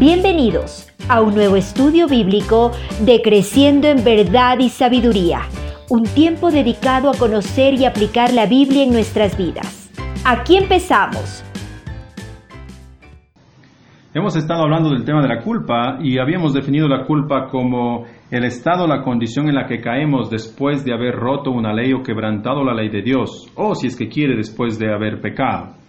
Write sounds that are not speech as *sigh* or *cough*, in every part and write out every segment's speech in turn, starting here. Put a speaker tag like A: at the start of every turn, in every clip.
A: Bienvenidos a un nuevo estudio bíblico de Creciendo en Verdad y Sabiduría, un tiempo dedicado a conocer y aplicar la Biblia en nuestras vidas. Aquí empezamos.
B: Hemos estado hablando del tema de la culpa y habíamos definido la culpa como el estado, la condición en la que caemos después de haber roto una ley o quebrantado la ley de Dios, o si es que quiere después de haber pecado.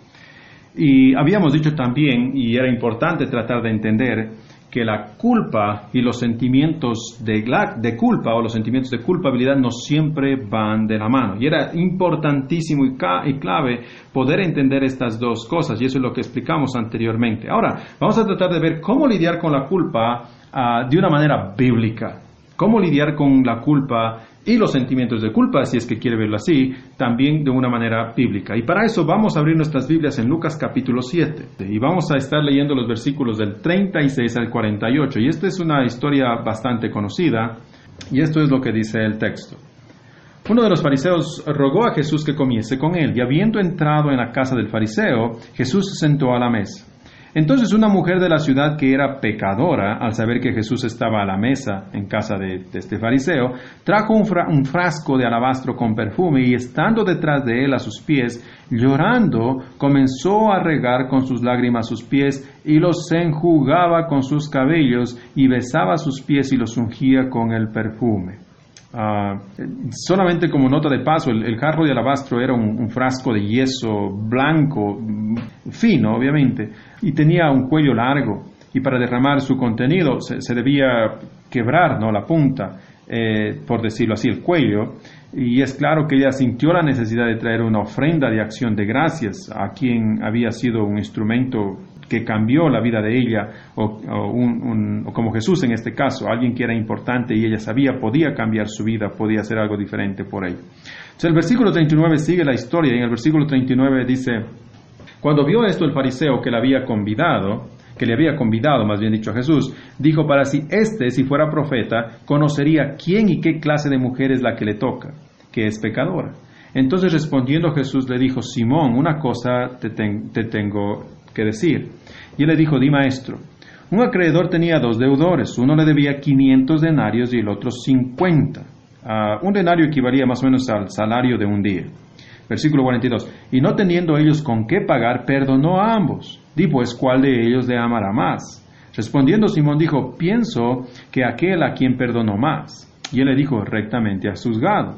B: Y habíamos dicho también, y era importante tratar de entender, que la culpa y los sentimientos de, de, culpa o los sentimientos de culpabilidad no siempre van de la mano. Y era importantísimo y, y, clave poder entender estas dos cosas, y eso es lo que explicamos anteriormente. Ahora, vamos a tratar de ver cómo lidiar con la culpa uh, de una manera bíblica. Cómo lidiar con la culpa y los sentimientos de culpa, si es que quiere verlo así, también de una manera bíblica. Y para eso vamos a abrir nuestras Biblias en Lucas capítulo 7 y vamos a estar leyendo los versículos del 36 al 48. Y esta es una historia bastante conocida y esto es lo que dice el texto. Uno de los fariseos rogó a Jesús que comiese con él y habiendo entrado en la casa del fariseo, Jesús se sentó a la mesa. Entonces una mujer de la ciudad que era pecadora, al saber que Jesús estaba a la mesa en casa de, este fariseo, trajo un, un, frasco de alabastro con perfume y estando detrás de él a sus pies, llorando, comenzó a regar con sus lágrimas sus pies y los enjugaba con sus cabellos y besaba sus pies y los ungía con el perfume. Uh, solamente como nota de paso, el, jarro de alabastro era un, frasco de yeso blanco, fino obviamente, y tenía un cuello largo, y para derramar su contenido se, debía quebrar ¿no? la punta, eh, por decirlo así, el cuello, y es claro que ella sintió la necesidad de traer una ofrenda de acción de gracias a quien había sido un instrumento que cambió la vida de ella, o, como Jesús en este caso, alguien que era importante y ella sabía podía cambiar su vida, podía hacer algo diferente por ella. Entonces el versículo 39 sigue la historia y en el versículo 39 dice, cuando vio esto el fariseo que le había convidado, que le había convidado, más bien dicho, a Jesús, dijo para sí, este, si fuera profeta, conocería quién y qué clase de mujer es la que le toca, que es pecadora. Entonces respondiendo Jesús le dijo, Simón, una cosa te, te tengo que decir. Y él le dijo, di maestro, un acreedor tenía dos deudores, uno le debía 500 denarios y el otro 50. Ah, un denario equivalía más o menos al salario de un día. Versículo 42. Y no teniendo ellos con qué pagar, perdonó a ambos. Di pues, ¿cuál de ellos le amará más? Respondiendo Simón dijo, pienso que aquel a quien perdonó más. Y él le dijo, rectamente has juzgado.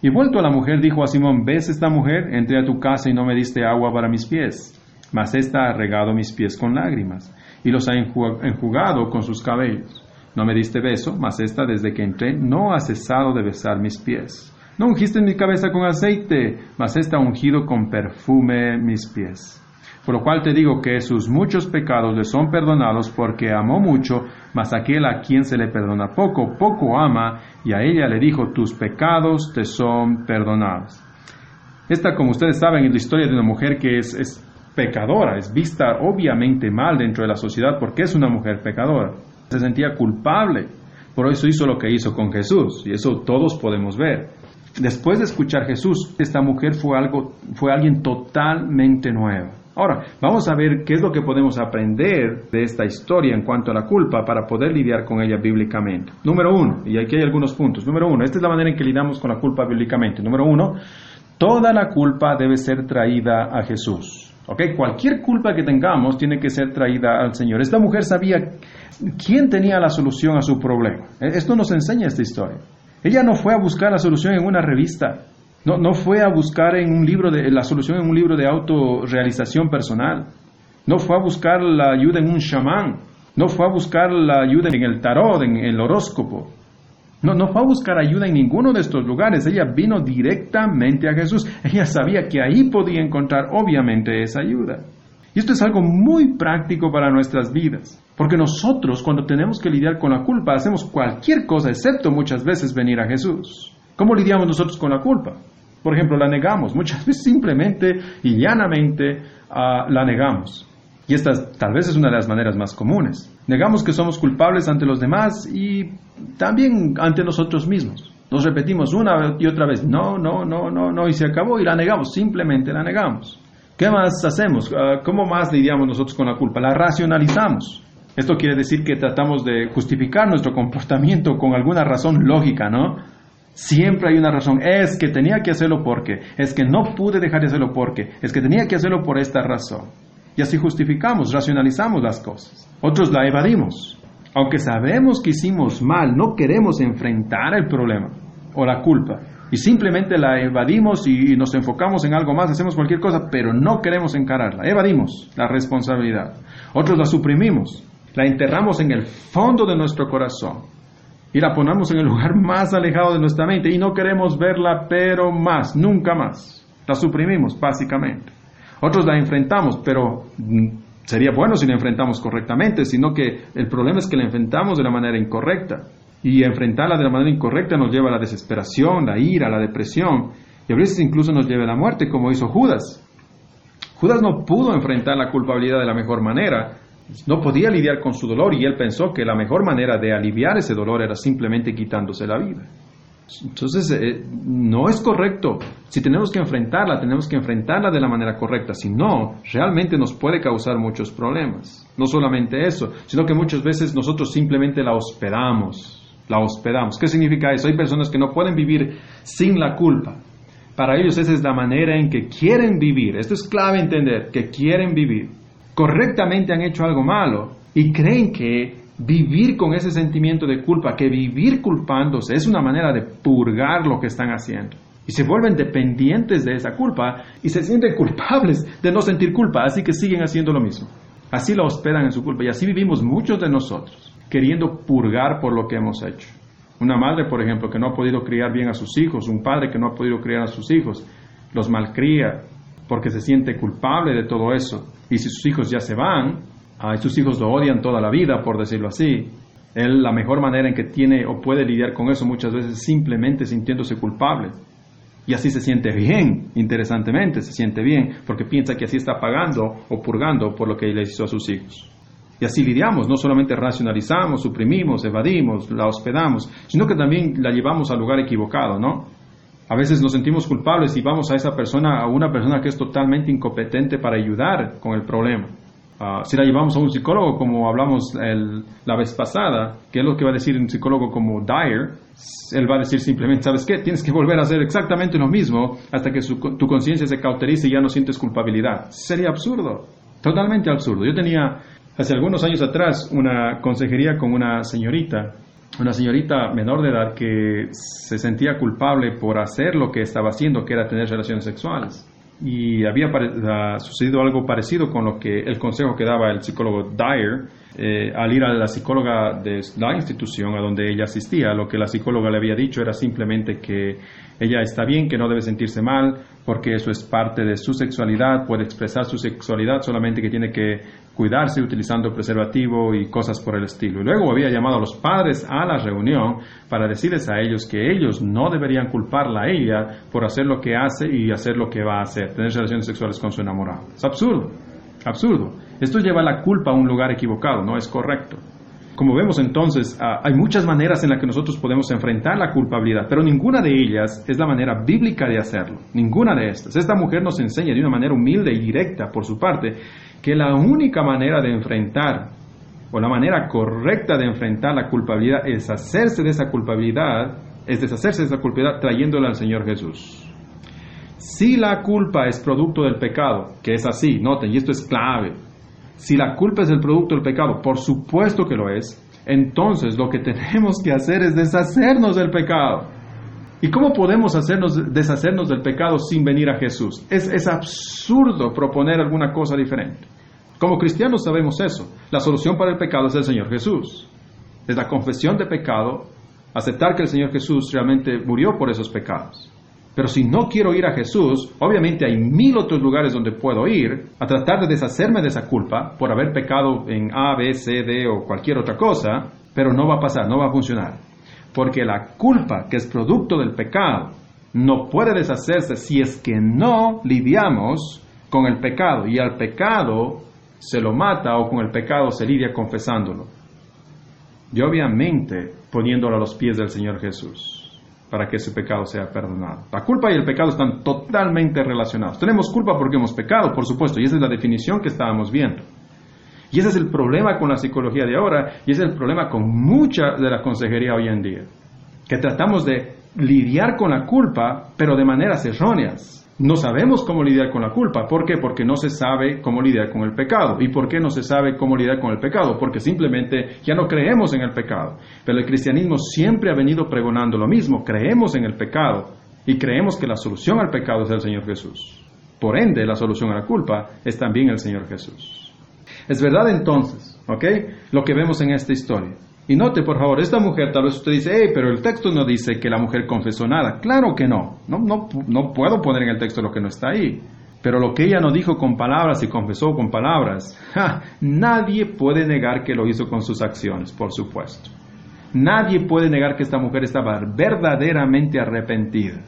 B: Y vuelto a la mujer, dijo a Simón, ¿ves esta mujer? Entré a tu casa y no me diste agua para mis pies mas ésta ha regado mis pies con lágrimas, y los ha enjugado con sus cabellos. No me diste beso, mas ésta desde que entré no ha cesado de besar mis pies. No ungiste mi cabeza con aceite, mas ha ungido con perfume mis pies. Por lo cual te digo que sus muchos pecados le son perdonados porque amó mucho, mas aquel a quien se le perdona poco, poco ama, y a ella le dijo, tus pecados te son perdonados. Esta, como ustedes saben, es la historia de una mujer que es, es pecadora, es vista obviamente mal dentro de la sociedad porque es una mujer pecadora. Se sentía culpable, por eso hizo lo que hizo con Jesús, y eso todos podemos ver. Después de escuchar Jesús, esta mujer fue, algo, fue alguien totalmente nuevo. Ahora, vamos a ver qué es lo que podemos aprender de esta historia en cuanto a la culpa para poder lidiar con ella bíblicamente. Número uno, y aquí hay algunos puntos. Número uno, esta es la manera en que lidiamos con la culpa bíblicamente. Número uno, toda la culpa debe ser traída a Jesús. Okay, cualquier culpa que tengamos tiene que ser traída al Señor. Esta mujer sabía quién tenía la solución a su problema. E, esto nos enseña esta historia. Ella no fue a buscar la solución en una revista, no, no fue a buscar en un libro de, la solución en un libro de autorrealización personal, no fue a buscar la ayuda en un chamán, no fue a buscar la ayuda en el tarot, en el horóscopo. No, no fue a buscar ayuda en ninguno de estos lugares, ella vino directamente a Jesús. Ella sabía que ahí podía encontrar obviamente esa ayuda. Y esto es algo muy práctico para nuestras vidas, porque nosotros cuando tenemos que lidiar con la culpa hacemos cualquier cosa excepto muchas veces venir a Jesús. ¿Cómo lidiamos nosotros con la culpa? Por ejemplo, la negamos, muchas *laughs* veces simplemente y llanamente uh, la negamos. Y esta tal vez es una de las maneras más comunes. Negamos que somos culpables ante los demás y también ante nosotros mismos. Nos repetimos una y otra vez, no, no, no, no, no, y se acabó y la negamos, simplemente la negamos. ¿Qué más hacemos? Ah, ¿Cómo más lidiamos nosotros con la culpa? La racionalizamos. Esto quiere decir que tratamos de justificar nuestro comportamiento con alguna razón lógica, ¿no? Siempre hay una razón. Es que tenía que hacerlo porque, es que no pude dejar de hacerlo porque, es que tenía que hacerlo por esta razón. Y así justificamos, racionalizamos las cosas. Otros la evadimos. Aunque sabemos que hicimos mal, no queremos enfrentar el problema o la culpa. Y simplemente la evadimos y nos enfocamos en algo más, hacemos cualquier cosa, pero no queremos encararla. Evadimos la responsabilidad. Otros la suprimimos, la enterramos en el fondo de nuestro corazón y la ponemos en el lugar *laughs* más alejado de nuestra mente y no queremos verla, pero más, nunca más. La suprimimos, básicamente. Otros la enfrentamos, pero mm, sería bueno si la enfrentamos correctamente, sino que el problema es que la enfrentamos de la manera incorrecta. Y enfrentarla de la manera incorrecta nos lleva a la desesperación, la ira, la depresión, y a veces incluso nos lleva a la muerte, como hizo Judas. Judas no pudo enfrentar la culpabilidad de la mejor manera, no podía lidiar con su dolor y él pensó que la mejor manera de aliviar ese dolor era simplemente quitándose la vida. Entonces, eh, no es correcto. Si tenemos que enfrentarla, tenemos que enfrentarla de la manera correcta. Si no, realmente nos puede causar muchos problemas. No solamente eso, sino que muchas veces nosotros simplemente la hospedamos. La hospedamos. ¿Qué significa eso? Hay personas que no pueden vivir sin la culpa. Para ellos esa es la manera en que quieren vivir. Esto es clave entender, que quieren vivir. Correctamente han hecho algo malo y creen que vivir con ese sentimiento de culpa, que vivir culpándose es una manera de purgar lo que están haciendo. Y se vuelven dependientes de esa culpa y se sienten culpables de no sentir culpa, así que siguen haciendo lo mismo. Así lo hospedan en su culpa y así vivimos muchos de nosotros, queriendo purgar por lo que hemos hecho. Una madre, por ejemplo, que no ha podido criar bien a sus hijos, un padre que no ha podido criar a sus hijos, los malcría porque se siente culpable de todo eso. Y si sus hijos ya se van, sus hijos lo odian toda la vida, por decirlo así. Él la mejor manera en que tiene o puede lidiar con eso muchas veces es simplemente sintiéndose culpable. Y así se siente bien, interesantemente, se siente bien, porque piensa que así está pagando o purgando por lo que le hizo a sus hijos. Y así lidiamos, no solamente racionalizamos, suprimimos, evadimos, la hospedamos, sino que también la llevamos al lugar equivocado, ¿no? A veces nos sentimos culpables y vamos a esa persona, a una persona que es totalmente incompetente para ayudar con el problema. Ah, si la llevamos a un psicólogo, como hablamos la vez pasada, ¿qué es lo que va a decir un psicólogo como Dyer? Él va a decir simplemente, ¿sabes qué? Tienes que volver a hacer exactamente lo mismo hasta que tu conciencia se cauterice y ya no sientes culpabilidad. Sería absurdo, totalmente absurdo. Yo tenía hace algunos años atrás una consejería con una señorita, una señorita menor de edad que se sentía culpable por hacer lo que estaba haciendo, que era tener relaciones sexuales y había sucedido algo parecido con lo que el consejo que daba el psicólogo Dyer eh, al ir a la psicóloga de la institución a donde ella asistía. Lo que la psicóloga le había dicho era simplemente que ella está bien, que no debe sentirse mal, porque eso es parte de su sexualidad, puede expresar su sexualidad, solamente que tiene que cuidarse utilizando preservativo y cosas por el estilo. Y luego había llamado a los padres a la reunión para decirles a ellos que ellos no deberían culparla a ella por hacer lo que hace y hacer lo que va a hacer, tener relaciones sexuales con su enamorado. Es absurdo, absurdo. Esto lleva la culpa a un lugar equivocado, no es correcto. Como vemos entonces, ah, hay muchas maneras en las que nosotros podemos enfrentar la culpabilidad, pero ninguna de ellas es la manera bíblica de hacerlo. Ninguna de estas. Esta mujer nos enseña de una manera humilde y directa, por su parte, que la única manera de enfrentar, o la manera correcta de enfrentar la culpabilidad es hacerse de esa culpabilidad, es deshacerse de esa culpabilidad trayéndola al Señor Jesús. Si la culpa es producto del pecado, que es así, noten, y esto es clave, si la culpa es el producto del pecado, por supuesto que lo es, entonces lo que tenemos que hacer es deshacernos del pecado. ¿Y cómo podemos hacernos, deshacernos del pecado sin venir a Jesús? Es, es absurdo proponer alguna cosa diferente. Como cristianos sabemos eso. La solución para el pecado es el Señor Jesús. Es la confesión de pecado, aceptar que el Señor Jesús realmente murió por esos pecados. Pero si no quiero ir a Jesús, obviamente hay mil otros lugares donde puedo ir a tratar de deshacerme de esa culpa por haber pecado en A, B, C, D o cualquier otra cosa, pero no va a pasar, no va a funcionar. Porque la culpa que es producto del pecado no puede deshacerse si es que no lidiamos con el pecado y al pecado se lo mata o con el pecado se lidia confesándolo. Y obviamente poniéndolo a los pies del Señor Jesús para que ese pecado sea perdonado. La culpa y el pecado están totalmente relacionados. Tenemos culpa porque hemos pecado, por supuesto, y esa es la definición que estábamos viendo. Y ese es el problema con la psicología de ahora y ese es el problema con mucha de la consejería hoy en día. Que tratamos de lidiar con la culpa, pero de maneras erróneas. No sabemos cómo lidiar con la culpa. ¿Por qué? Porque no se sabe cómo lidiar con el pecado. ¿Y por qué no se sabe cómo lidiar con el pecado? Porque simplemente ya no creemos en el pecado. Pero el cristianismo siempre ha venido pregonando lo mismo. Creemos en el pecado y creemos que la solución al pecado es el Señor Jesús. Por ende, la solución a la culpa es también el Señor Jesús. Es verdad entonces, ¿ok? Lo que vemos en esta historia. Y note, por favor, esta mujer, tal vez usted dice, hey, pero el texto no dice que la mujer confesó nada. Claro que no. No, no, no puedo poner en el texto lo que no está ahí. Pero lo que ella no dijo con palabras y confesó con palabras, nadie puede negar que lo hizo con sus acciones, por supuesto. Nadie puede negar que esta mujer estaba verdaderamente arrepentida.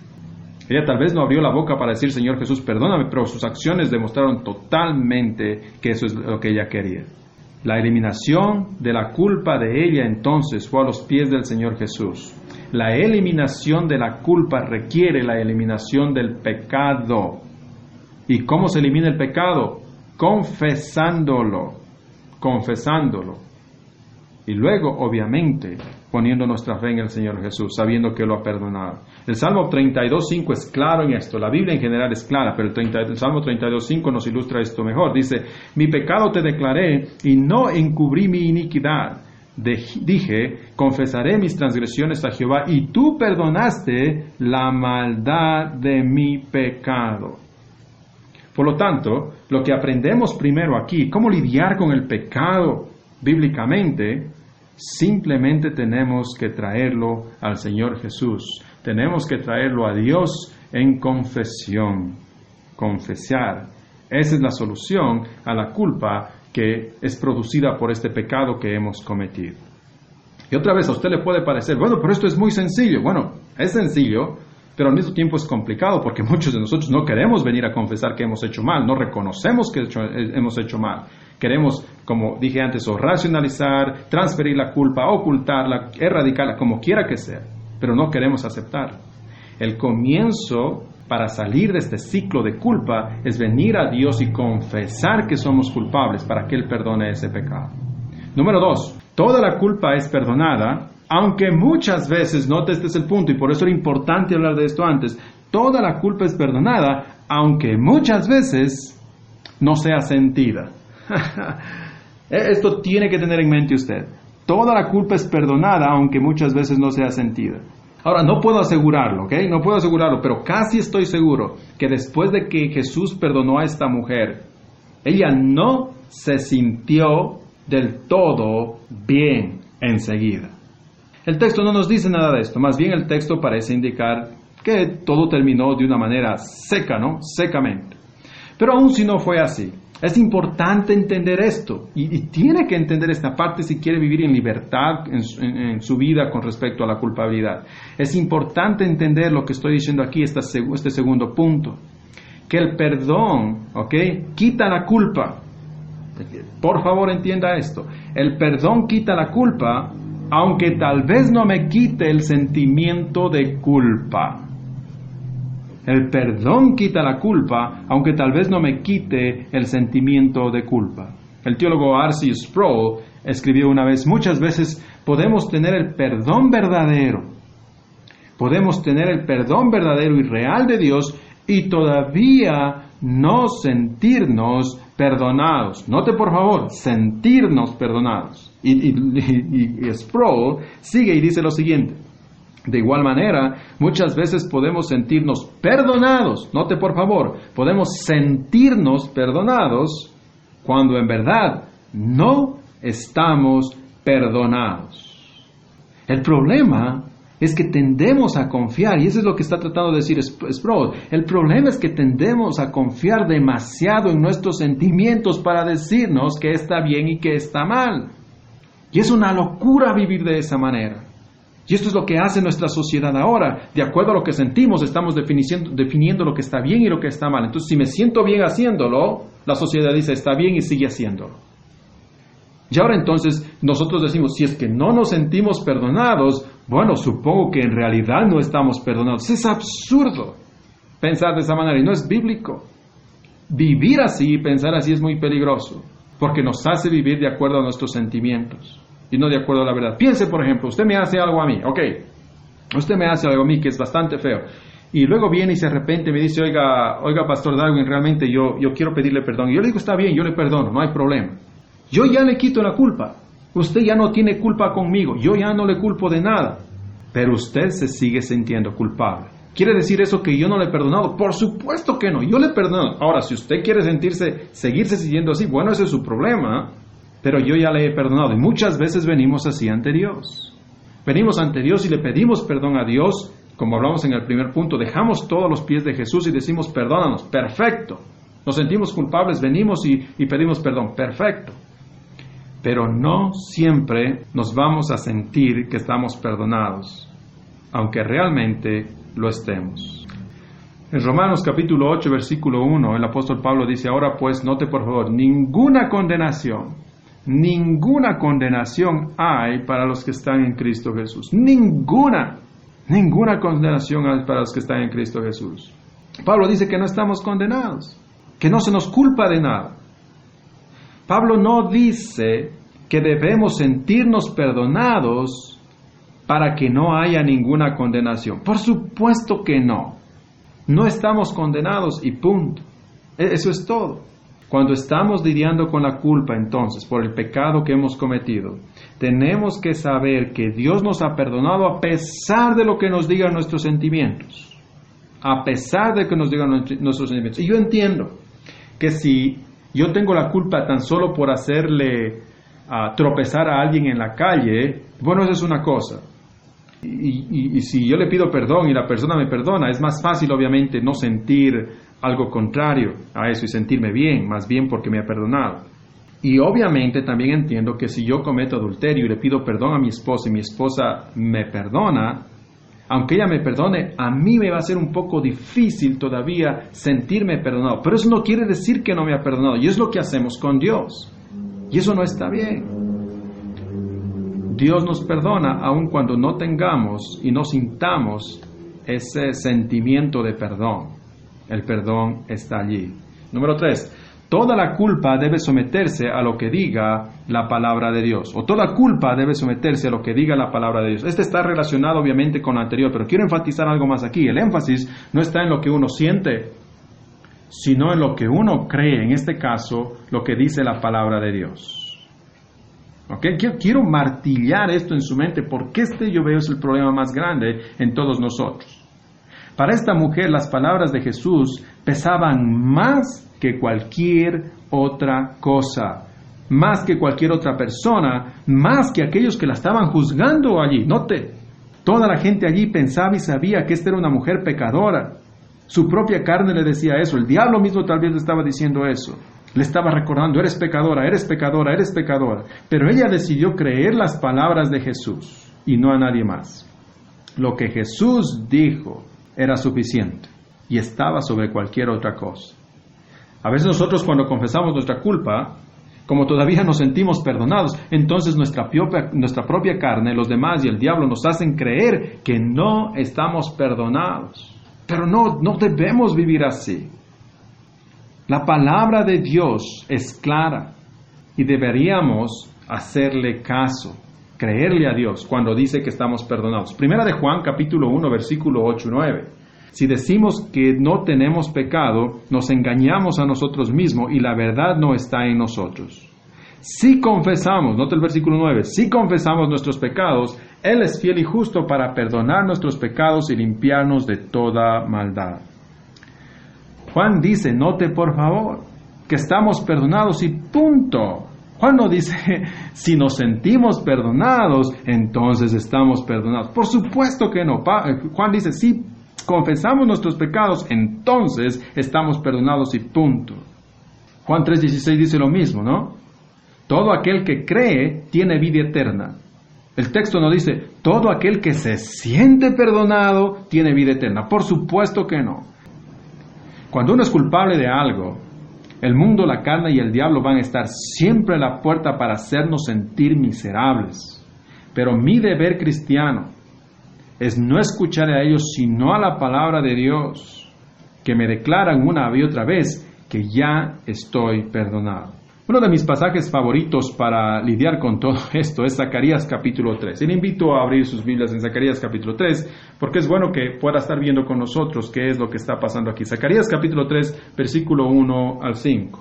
B: Ella tal vez no abrió la boca para decir, Señor Jesús, perdóname, pero sus acciones demostraron totalmente que eso es lo que ella quería. La eliminación de la culpa de ella entonces fue a los pies del Señor Jesús. La eliminación de la culpa requiere la eliminación del pecado. ¿Y cómo se elimina el pecado? Confesándolo, confesándolo. Y luego, obviamente, poniendo nuestra fe en el Señor Jesús, sabiendo que lo ha perdonado. El Salmo 32.5 es claro en esto. La Biblia en general es clara, pero el, 30, el Salmo 32.5 nos ilustra esto mejor. Dice, mi pecado te declaré y no encubrí mi iniquidad. dije, confesaré mis transgresiones a Jehová y tú perdonaste la maldad de mi pecado. Por lo tanto, lo que aprendemos primero aquí, cómo lidiar con el pecado bíblicamente, simplemente tenemos que traerlo al Señor Jesús. Tenemos que traerlo a Dios en confesión. Confesar. Esa es la solución a la culpa que es producida por este pecado que hemos cometido. Y otra vez a usted le puede parecer, bueno, pero esto es muy sencillo. Bueno, es sencillo, pero al mismo tiempo es complicado porque muchos de nosotros no queremos venir a confesar que hemos hecho mal, no reconocemos que hemos hecho mal. Queremos, como dije antes, o racionalizar, transferir la culpa, ocultarla, erradicarla, como quiera que sea, pero no queremos aceptarla. El comienzo para salir de este ciclo de culpa es venir a Dios y confesar que somos culpables para que Él perdone ese pecado. Número dos, toda la culpa es perdonada, aunque muchas veces, note este es el punto y por eso era importante hablar de esto antes, toda la culpa es perdonada, aunque muchas veces no sea sentida. *laughs* Esto tiene que tener en mente usted. Toda la culpa es perdonada, aunque muchas veces no sea sentida. Ahora, no puedo asegurarlo, ¿ok? No puedo asegurarlo, pero casi estoy seguro que después de que Jesús perdonó a esta mujer, ella no se sintió del todo bien enseguida. El texto no nos dice nada de esto, más bien el texto parece indicar que todo terminó de una manera seca, ¿no? Secamente. Pero aún si no fue así, es importante entender esto y, tiene que entender esta parte si quiere vivir en libertad en, su vida con respecto a la culpabilidad. Es importante entender lo que estoy diciendo aquí, este segundo punto, que el perdón, ¿ok? Quita la culpa. Por favor entienda esto. El perdón quita la culpa, aunque tal vez no me quite el sentimiento de culpa. El perdón quita la culpa, aunque tal vez no me quite el sentimiento de culpa. El teólogo R.C. Sproul escribió una vez, muchas veces podemos tener el perdón verdadero, podemos tener el perdón verdadero y real de Dios y todavía no sentirnos perdonados. Note por favor, sentirnos perdonados. Y, y sigue y dice lo siguiente, de igual manera, muchas veces podemos sentirnos perdonados, note por favor, podemos sentirnos perdonados cuando en verdad no estamos perdonados. El problema es que tendemos a confiar, y eso es lo que está tratando de decir Sproul, el problema es que tendemos a confiar demasiado en nuestros sentimientos para decirnos que está bien y que está mal. Y es una locura vivir de esa manera. Y esto es lo que hace nuestra sociedad ahora. De acuerdo a lo que sentimos, estamos definiendo, lo que está bien y lo que está mal. Entonces, si me siento bien haciéndolo, la sociedad dice está bien y sigue haciéndolo. Y ahora entonces nosotros decimos, si es que no nos sentimos perdonados, bueno, supongo que en realidad no estamos perdonados. Es absurdo pensar de esa manera y no es bíblico. Vivir así y pensar así es muy peligroso. porque nos hace vivir de acuerdo a nuestros sentimientos y no de acuerdo a la verdad. Piense, por ejemplo, usted me hace algo a mí, ok, usted me hace algo a mí que es bastante feo, y luego viene y se arrepiente y me dice, oiga, oiga, Pastor Darwin, realmente yo, yo quiero pedirle perdón. Y yo le digo, está bien, yo le perdono, no hay problema. Yo ya le quito la culpa. Usted ya no tiene culpa conmigo, yo ya no le culpo de nada. Pero usted se sigue sintiendo culpable. ¿Quiere decir eso que yo no le he perdonado? Por supuesto que no, yo le perdono. Ahora, si usted quiere sentirse, seguirse sintiendo así, bueno, ese es su problema, pero yo ya le he perdonado. Y muchas veces venimos así ante Dios. Venimos ante Dios y le pedimos perdón a Dios, como hablamos en el primer punto, dejamos todos los pies de Jesús y decimos, perdónanos, perfecto. Nos sentimos culpables, venimos y, y pedimos perdón, perfecto. Pero no siempre nos vamos a sentir que estamos perdonados, aunque realmente lo estemos. En Romanos capítulo 8, versículo 1, el apóstol Pablo dice, ahora pues note por favor, ninguna condenación, ninguna condenación hay para los que están en Cristo Jesús. Ninguna, ninguna condenación hay para los que están en Cristo Jesús. Pablo dice que no estamos condenados, que no se nos culpa de nada. Pablo no dice que debemos sentirnos perdonados para que no haya ninguna condenación. Por supuesto que no. No estamos condenados y punto. E-, eso es todo. Cuando estamos lidiando con la culpa entonces por el pecado que hemos cometido, tenemos que saber que Dios nos ha perdonado a pesar de lo que nos digan nuestros sentimientos. A pesar de que nos digan nuestros sentimientos. Y yo entiendo que si yo tengo la culpa tan solo por hacerle ah, tropezar a alguien en la calle, bueno, eso es una cosa. Y, si yo le pido perdón y la persona me perdona, es más fácil obviamente no sentir algo contrario a eso y sentirme bien, más bien porque me ha perdonado. Y obviamente también entiendo que si yo cometo adulterio y le pido perdón a mi esposa y mi esposa me perdona, aunque ella me perdone, a mí me va a ser un poco difícil todavía sentirme perdonado. Pero eso no quiere decir que no me ha perdonado. Y es lo que hacemos con Dios. Y eso no está bien. Dios nos perdona aun cuando no tengamos y no sintamos ese sentimiento de perdón. El perdón está allí. Número tres, toda la culpa debe someterse a lo que diga la palabra de Dios. O toda culpa debe someterse a lo que diga la palabra de Dios. Este está relacionado obviamente con lo anterior, pero quiero enfatizar algo más aquí. El énfasis no está en lo que uno siente, sino en lo que uno cree, en este caso, lo que dice la palabra de Dios. Okay? Quiero, martillar esto en su mente porque este yo veo es el problema más grande en todos nosotros. Para esta mujer las palabras de Jesús pesaban más que cualquier otra cosa, más que cualquier otra persona, más que aquellos que la estaban juzgando allí. Note, toda la gente allí pensaba y sabía que esta era una mujer pecadora. Su propia carne le decía eso, el diablo mismo tal vez le estaba diciendo eso. Le estaba recordando, eres pecadora, eres pecadora, eres pecadora. Pero ella decidió creer las palabras de Jesús y no a nadie más. Lo que Jesús dijo era suficiente y estaba sobre cualquier otra cosa. A veces nosotros cuando confesamos nuestra culpa, como todavía nos sentimos perdonados, entonces nuestra propia, nuestra propia carne, los demás y el diablo nos hacen creer que no estamos perdonados. Pero no, no debemos vivir así. La palabra de Dios es clara y deberíamos hacerle caso, creerle a Dios cuando dice que estamos perdonados. Primera de Juan capítulo 1 versículo 8 y 9. Si decimos que no tenemos pecado, nos engañamos a nosotros mismos y la verdad no está en nosotros. Si confesamos, note el versículo 9, si confesamos nuestros pecados, Él es fiel y justo para perdonar nuestros pecados y limpiarnos de toda maldad. Juan dice, note por favor, que estamos perdonados y punto. Juan no dice, *laughs* si nos sentimos perdonados, entonces estamos perdonados. Por supuesto que no. Eh, Juan dice, si confesamos nuestros pecados, entonces estamos perdonados y punto. Juan 3:16 dice lo mismo, ¿no? Todo aquel que cree tiene vida eterna. El texto no dice, todo aquel que se siente perdonado tiene vida eterna. Por supuesto que no. Cuando uno es culpable de algo, el mundo, la carne y el diablo van a estar siempre a la puerta para hacernos sentir miserables. Pero mi deber cristiano es no escuchar a ellos sino a la palabra de Dios, que me declaran una y otra vez que ya estoy perdonado. Uno de mis pasajes favoritos para lidiar con todo *laughs* esto es Zacarías capítulo 3. Y le invito a abrir sus Biblias en Zacarías capítulo 3, porque es bueno que pueda estar viendo con nosotros qué es lo que está pasando aquí. Zacarías capítulo 3, versículo 1 al 5.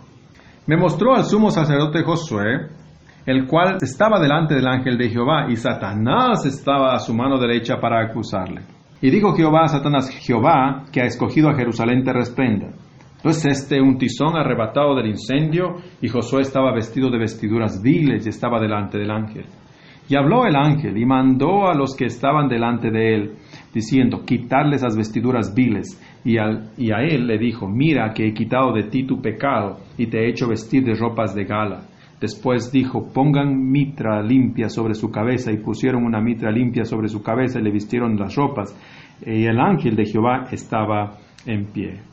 B: Me mostró al sumo sacerdote Josué, el cual estaba delante del ángel de Jehová, y Satanás estaba a su mano derecha para acusarle. Y dijo Jehová a Satanás, Jehová, que ha escogido a Jerusalén, te resprenda. Entonces este un tizón arrebatado del incendio y Josué estaba vestido de vestiduras viles y estaba delante del ángel. Y habló el ángel y mandó a los que estaban delante de él, diciendo, quitarle esas vestiduras viles. Y, y a él le dijo, mira que he quitado de ti tu pecado y te he hecho vestir de ropas de gala. Después dijo, pongan mitra limpia sobre su cabeza y pusieron una mitra limpia sobre su cabeza y le vistieron las ropas. Y el ángel de Jehová estaba en pie.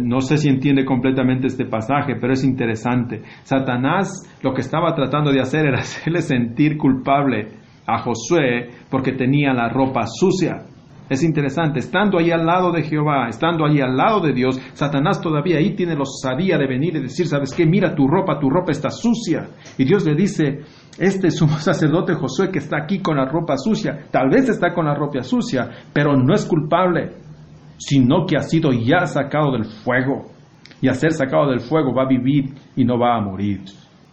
B: No sé si entiende completamente este pasaje, pero es interesante. Satanás lo que estaba tratando de hacer era *laughs* hacerle sentir culpable a Josué porque tenía la ropa sucia. Es interesante, estando ahí al lado de Jehová, estando ahí al lado de Dios, Satanás todavía ahí tiene la osadía de venir y decir, ¿sabes qué? Mira tu ropa, tu ropa está sucia. Y Dios le dice, este sumo sacerdote Josué que está aquí con la ropa sucia, tal vez está con la ropa sucia, pero no es culpable sino que ha sido ya sacado del fuego. Y a ser sacado del fuego va a vivir y no va a morir.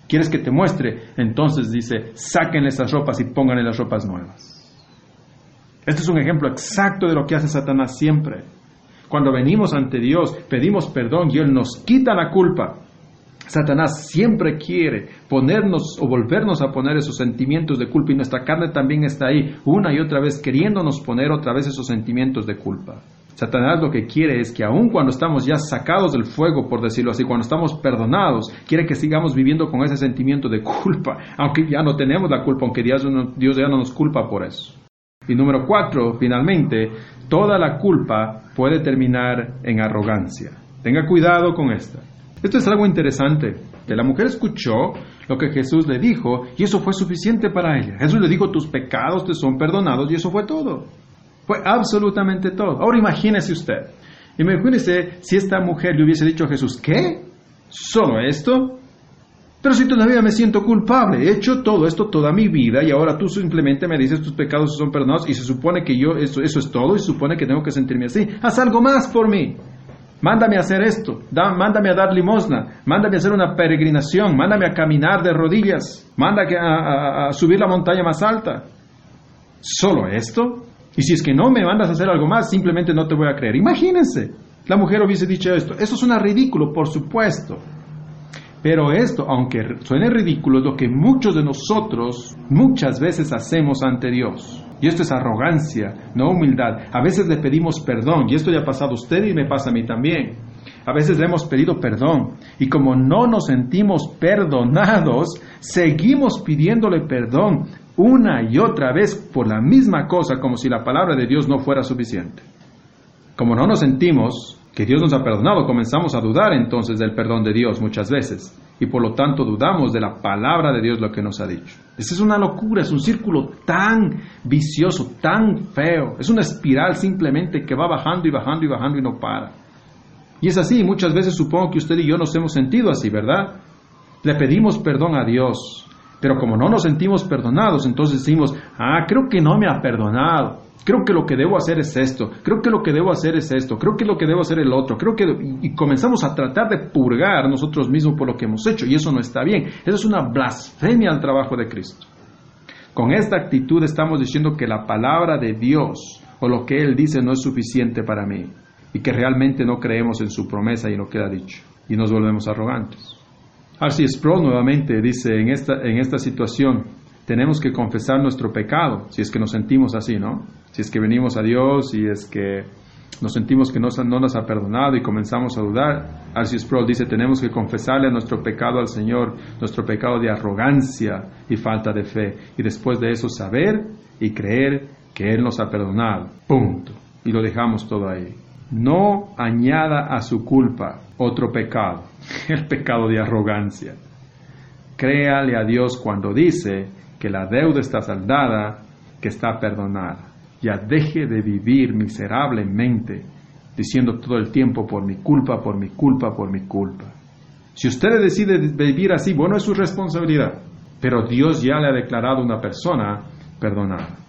B: ¿Quieres que te muestre? Entonces dice, saquen esas ropas y pónganle las ropas nuevas. Este es un ejemplo exacto de lo que hace Satanás siempre. Cuando venimos ante Dios, pedimos perdón y Él nos quita la culpa. Satanás siempre quiere ponernos o volvernos a poner esos sentimientos de culpa y nuestra carne también está ahí una y otra vez queriéndonos poner otra vez esos sentimientos de culpa. Satanás lo que quiere es que aun cuando estamos ya sacados del fuego, por decirlo así, cuando estamos perdonados, quiere que sigamos viviendo con ese sentimiento de culpa, *laughs* aunque ya no tenemos la culpa, aunque Dios, Dios ya no nos culpa por eso. Y número cuatro, finalmente, toda la culpa puede terminar en arrogancia. Tenga cuidado con esta. Esto es algo interesante, que la mujer escuchó lo que Jesús le dijo y eso fue suficiente para ella. Jesús le dijo, tus pecados te son perdonados y eso fue todo. Fue absolutamente todo. Ahora imagínese usted. Imagínese si esta mujer le hubiese dicho a Jesús, ¿qué? ¿Solo esto? Pero si todavía me siento culpable, he hecho todo esto toda mi vida y ahora tú simplemente me dices tus pecados son perdonados y se supone que yo, eso, eso es todo y se supone que tengo que sentirme así. Haz algo más por mí. Mándame a hacer esto, mándame a dar limosna, mándame a hacer una peregrinación, mándame a caminar de rodillas, mándame a subir la montaña más alta. ¿Solo esto? Y si es que no me mandas a hacer algo más, simplemente no te voy a creer. Imagínense, la mujer hubiese dicho esto. Eso suena ridículo, por supuesto. Pero esto, aunque suene ridículo, es lo que muchos de nosotros muchas veces hacemos ante Dios. Y esto es arrogancia, no humildad. A veces le pedimos perdón, y esto ya ha pasado a usted y me pasa a mí también. A veces le hemos pedido perdón, y como no nos sentimos perdonados, seguimos pidiéndole perdón una y otra vez por la misma cosa como si la palabra de Dios no fuera suficiente. Como no nos sentimos que Dios nos ha perdonado, comenzamos a dudar entonces del perdón de Dios muchas veces y por lo tanto dudamos de la palabra de Dios lo que nos ha dicho. Esa es una locura, es un círculo tan vicioso, tan feo, es una espiral simplemente que va bajando y bajando y bajando y no para. Y es así, muchas veces supongo que usted y yo nos hemos sentido así, ¿verdad? Le pedimos perdón a Dios, pero como no nos sentimos perdonados, entonces decimos, ah, creo que no me ha perdonado. Creo que lo que debo hacer es esto. Creo que lo que debo hacer es esto. Creo que lo que debo hacer es el otro. Creo que y comenzamos a tratar de purgar nosotros mismos por lo que hemos hecho y eso no está bien. Eso es una blasfemia al trabajo de Cristo. Con esta actitud estamos diciendo que la palabra de Dios o lo que él dice no es suficiente para mí y que realmente no creemos en su promesa y en lo que ha dicho y nos volvemos arrogantes. Arcy Sproul nuevamente dice, en esta, en esta situación tenemos que confesar nuestro pecado, si es que nos sentimos así, ¿no? Si es que venimos a Dios y es que nos sentimos que no, no, nos ha perdonado y comenzamos a dudar. Arcy Sproul dice, tenemos que confesarle nuestro pecado al Señor, nuestro pecado de arrogancia y falta de fe, y después de eso saber y creer que Él nos ha perdonado. Punto. Y lo dejamos todo ahí. No añada a su culpa otro pecado, *laughs* el pecado de arrogancia. Créale a Dios cuando dice que la deuda está saldada, que está perdonada. Ya deje de vivir miserablemente diciendo todo el tiempo por mi culpa, por mi culpa, por mi culpa. Si usted decide vivir así, bueno, es su responsabilidad. Pero Dios ya le ha declarado una persona perdonada.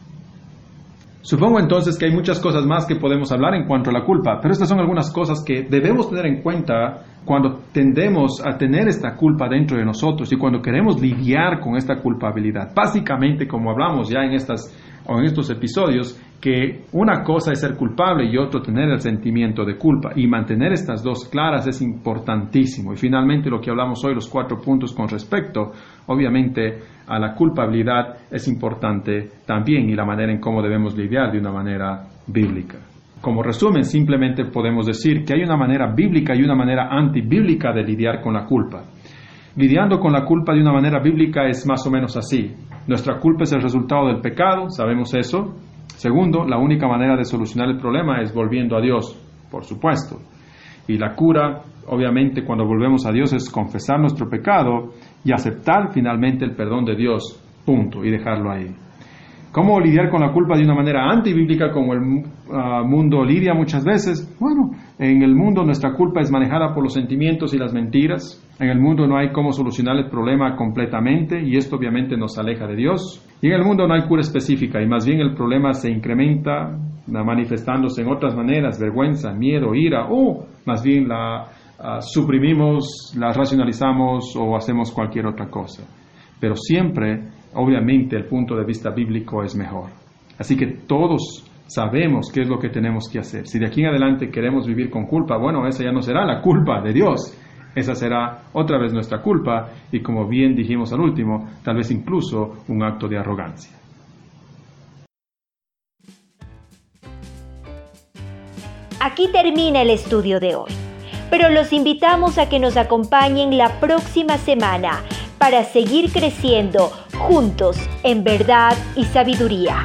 B: Supongo entonces que hay muchas cosas más que podemos hablar en cuanto a la culpa, pero estas son algunas cosas que debemos tener en cuenta cuando tendemos a tener esta culpa dentro de nosotros y cuando queremos lidiar con esta culpabilidad. Básicamente, como hablamos ya en, estas, o en estos episodios, que una cosa es ser culpable y otro tener el sentimiento de culpa. Y mantener estas dos claras es importantísimo. Y finalmente lo que hablamos hoy, los cuatro puntos con respecto, obviamente, a la culpabilidad es importante también y la manera en cómo debemos lidiar de una manera bíblica. Como resumen, simplemente podemos decir que hay una manera bíblica y una manera antibíblica de lidiar con la culpa. Lidiando con la culpa de una manera bíblica es más o menos así. Nuestra culpa es el resultado del pecado, sabemos eso, Segundo, la única manera de solucionar el problema es volviendo a Dios, por supuesto. Y la cura, obviamente, cuando volvemos a Dios es confesar nuestro pecado y aceptar finalmente el perdón de Dios, punto, y dejarlo ahí. ¿Cómo lidiar con la culpa de una manera antibíblica como el ah, mundo lidia muchas veces? Bueno, en el mundo nuestra culpa es manejada por los sentimientos y las mentiras. En el mundo no hay cómo solucionar el problema completamente y esto obviamente nos aleja de Dios. Y en el mundo no hay cura específica y más bien el problema se incrementa manifestándose en otras maneras, vergüenza, miedo, ira o más bien la ah, suprimimos, la racionalizamos o hacemos cualquier otra cosa. Pero siempre obviamente el punto de vista bíblico es mejor. Así que todos sabemos qué es lo que tenemos que hacer. Si de aquí en adelante queremos vivir con culpa, bueno, esa ya no será la culpa de Dios, esa será otra vez nuestra culpa y como bien dijimos al último, tal vez incluso un acto de arrogancia.
A: Aquí termina el estudio de hoy, pero los invitamos a que nos acompañen la próxima semana para seguir creciendo juntos en verdad y sabiduría.